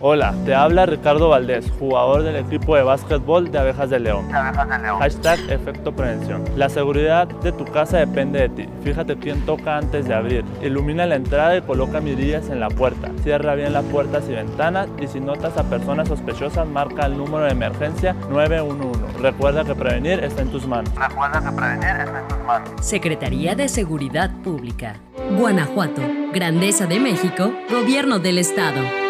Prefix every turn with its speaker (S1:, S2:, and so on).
S1: Hola, te habla Ricardo Valdés, jugador del equipo de básquetbol de Abejas de León.
S2: Abejas de León.
S1: Hashtag efecto prevención. La seguridad de tu casa depende de ti. Fíjate quién toca antes de abrir. Ilumina la entrada y coloca mirillas en la puerta. Cierra bien las puertas y ventanas y si notas a personas sospechosas marca el número de emergencia 911. Recuerda que prevenir está en tus manos.
S2: Recuerda que prevenir está en tus manos.
S3: Secretaría de Seguridad Pública. Guanajuato. Grandeza de México. Gobierno del Estado.